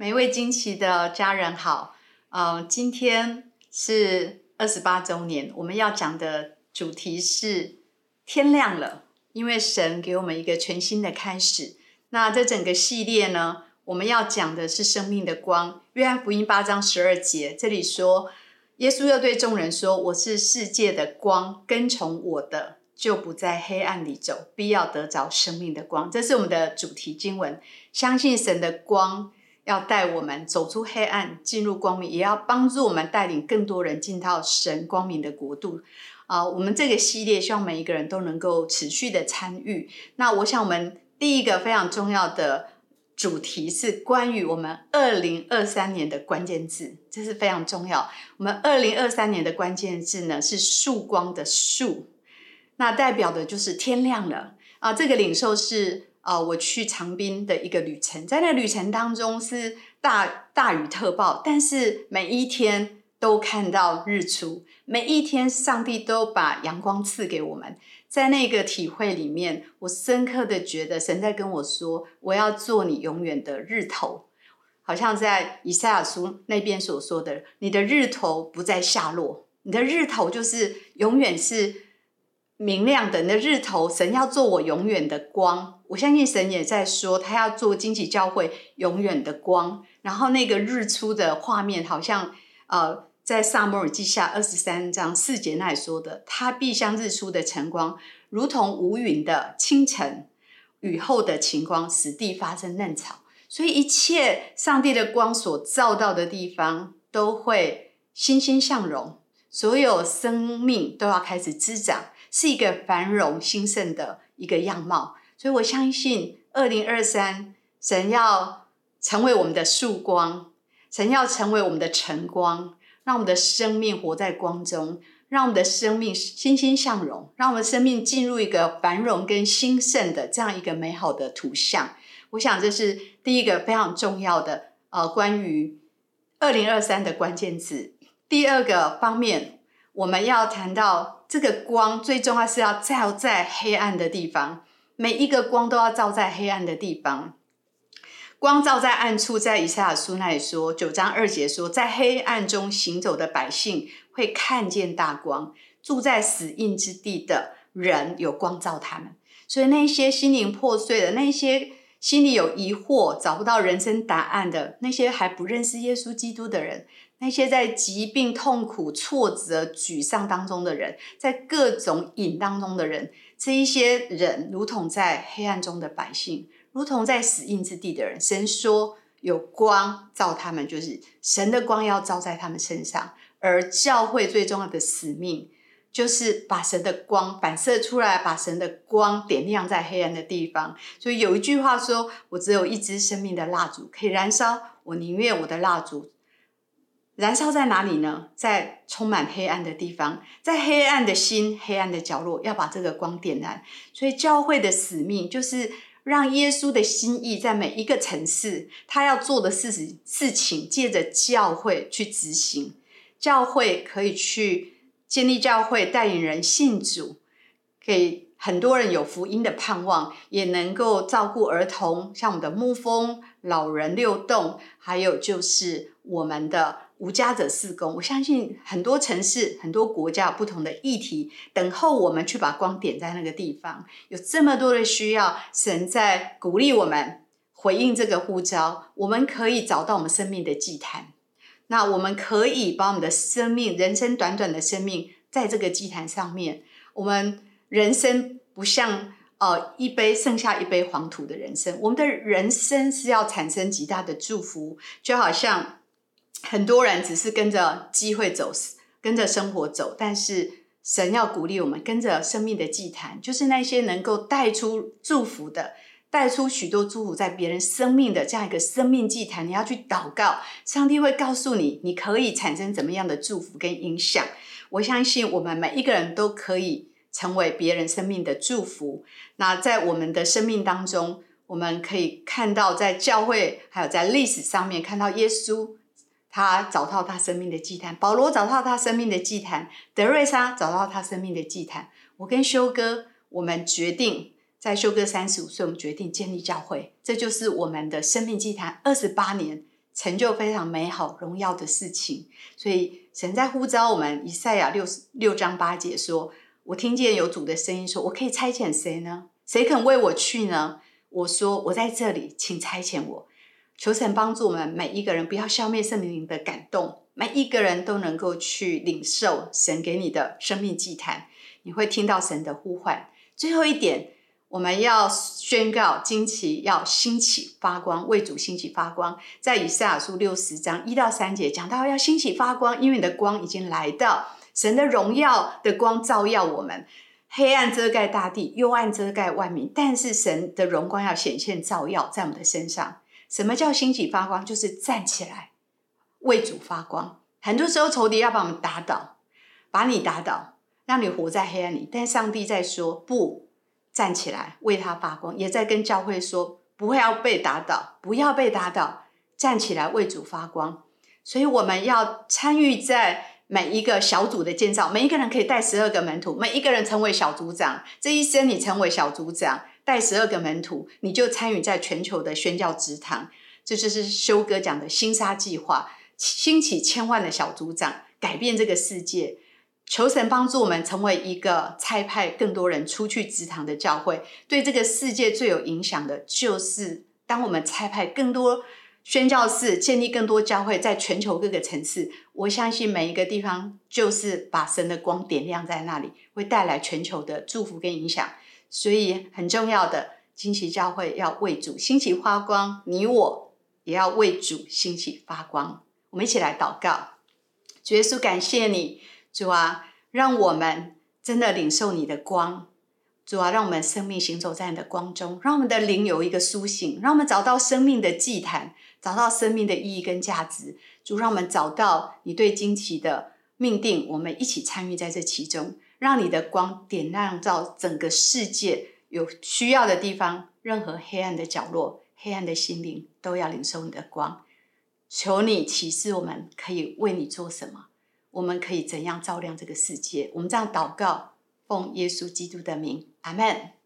每一位惊奇的家人好，呃，今天是二十八周年，我们要讲的主题是天亮了，因为神给我们一个全新的开始。那这整个系列呢，我们要讲的是生命的光。约翰福音八章十二节，这里说，耶稣要对众人说：“我是世界的光，跟从我的。”就不在黑暗里走，必要得着生命的光。这是我们的主题经文。相信神的光要带我们走出黑暗，进入光明，也要帮助我们带领更多人进到神光明的国度。啊，我们这个系列希望每一个人都能够持续的参与。那我想，我们第一个非常重要的主题是关于我们二零二三年的关键字，这是非常重要。我们二零二三年的关键字呢是“曙光”的“曙”。那代表的就是天亮了啊！这个领受是啊，我去长滨的一个旅程，在那旅程当中是大大雨特暴，但是每一天都看到日出，每一天上帝都把阳光赐给我们。在那个体会里面，我深刻的觉得神在跟我说：“我要做你永远的日头。”好像在以赛亚书那边所说的：“你的日头不再下落，你的日头就是永远是。”明亮的那日头，神要做我永远的光。我相信神也在说，他要做惊奇教会永远的光。然后那个日出的画面，好像呃，在萨摩尔记下二十三章四节那里说的，他必像日出的晨光，如同无云的清晨，雨后的晴光，使地发生嫩草。所以一切上帝的光所照到的地方，都会欣欣向荣，所有生命都要开始滋长。是一个繁荣兴盛的一个样貌，所以我相信二零二三神要成为我们的曙光，神要成为我们的晨光，让我们的生命活在光中，让我们的生命欣欣向荣，让我们生命进入一个繁荣跟兴盛的这样一个美好的图像。我想这是第一个非常重要的呃，关于二零二三的关键字。第二个方面，我们要谈到。这个光最重要是要照在黑暗的地方，每一个光都要照在黑暗的地方。光照在暗处，在以赛亚书那里说九章二节说，在黑暗中行走的百姓会看见大光，住在死荫之地的人有光照他们。所以那些心灵破碎的，那些心里有疑惑、找不到人生答案的，那些还不认识耶稣基督的人。那些在疾病、痛苦、挫折、沮丧当中的人，在各种瘾当中的人，这一些人如同在黑暗中的百姓，如同在死荫之地的人。神说有光照他们，就是神的光要照在他们身上。而教会最重要的使命，就是把神的光反射出来，把神的光点亮在黑暗的地方。所以有一句话说：“我只有一支生命的蜡烛可以燃烧，我宁愿我的蜡烛。”燃烧在哪里呢？在充满黑暗的地方，在黑暗的心、黑暗的角落，要把这个光点燃。所以教会的使命就是让耶稣的心意在每一个城市，他要做的事情，事情借着教会去执行。教会可以去建立教会，带领人信主，给很多人有福音的盼望，也能够照顾儿童，像我们的牧风、老人六栋，还有就是我们的。无家者四工，我相信很多城市、很多国家有不同的议题，等候我们去把光点在那个地方。有这么多的需要，神在鼓励我们回应这个呼召。我们可以找到我们生命的祭坛，那我们可以把我们的生命、人生短短的生命，在这个祭坛上面。我们人生不像呃一杯剩下一杯黄土的人生，我们的人生是要产生极大的祝福，就好像。很多人只是跟着机会走，跟着生活走，但是神要鼓励我们跟着生命的祭坛，就是那些能够带出祝福的，带出许多祝福在别人生命的这样一个生命祭坛。你要去祷告，上帝会告诉你，你可以产生怎么样的祝福跟影响。我相信我们每一个人都可以成为别人生命的祝福。那在我们的生命当中，我们可以看到在教会还有在历史上面看到耶稣。他找到他生命的祭坛，保罗找到他生命的祭坛，德瑞莎找到他生命的祭坛。我跟修哥，我们决定在修哥三十五岁，我们决定建立教会，这就是我们的生命祭坛。二十八年成就非常美好、荣耀的事情。所以神在呼召我们，以赛亚六六章八节说：“我听见有主的声音说，我可以差遣谁呢？谁肯为我去呢？”我说：“我在这里，请差遣我。”求神帮助我们每一个人，不要消灭圣灵的感动，每一个人都能够去领受神给你的生命祭坛。你会听到神的呼唤。最后一点。我们要宣告惊奇要兴起发光，为主兴起发光。在以赛亚书六十章一到三节讲到要兴起发光，因为你的光已经来到，神的荣耀的光照耀我们。黑暗遮盖大地，幽暗遮盖万民，但是神的荣光要显现照耀在我们的身上。什么叫兴起发光？就是站起来为主发光。很多时候仇敌要把我们打倒，把你打倒，让你活在黑暗里。但上帝在说不。站起来为他发光，也在跟教会说不会要被打倒，不要被打倒，站起来为主发光。所以我们要参与在每一个小组的建造，每一个人可以带十二个门徒，每一个人成为小组长。这一生你成为小组长，带十二个门徒，你就参与在全球的宣教职堂。这就是修哥讲的新沙计划，兴起千万的小组长，改变这个世界。求神帮助我们成为一个差派更多人出去职堂的教会。对这个世界最有影响的，就是当我们差派更多宣教士，建立更多教会，在全球各个城市，我相信每一个地方就是把神的光点亮在那里，会带来全球的祝福跟影响。所以很重要的，惊奇教会要为主兴起发光，你我也要为主兴起发光。我们一起来祷告，主耶稣，感谢你。主啊，让我们真的领受你的光。主啊，让我们生命行走在你的光中，让我们的灵有一个苏醒，让我们找到生命的祭坛，找到生命的意义跟价值。主，让我们找到你对惊奇的命定，我们一起参与在这其中，让你的光点亮到整个世界有需要的地方，任何黑暗的角落、黑暗的心灵都要领受你的光。求你启示我们可以为你做什么。我们可以怎样照亮这个世界？我们这样祷告，奉耶稣基督的名，阿门。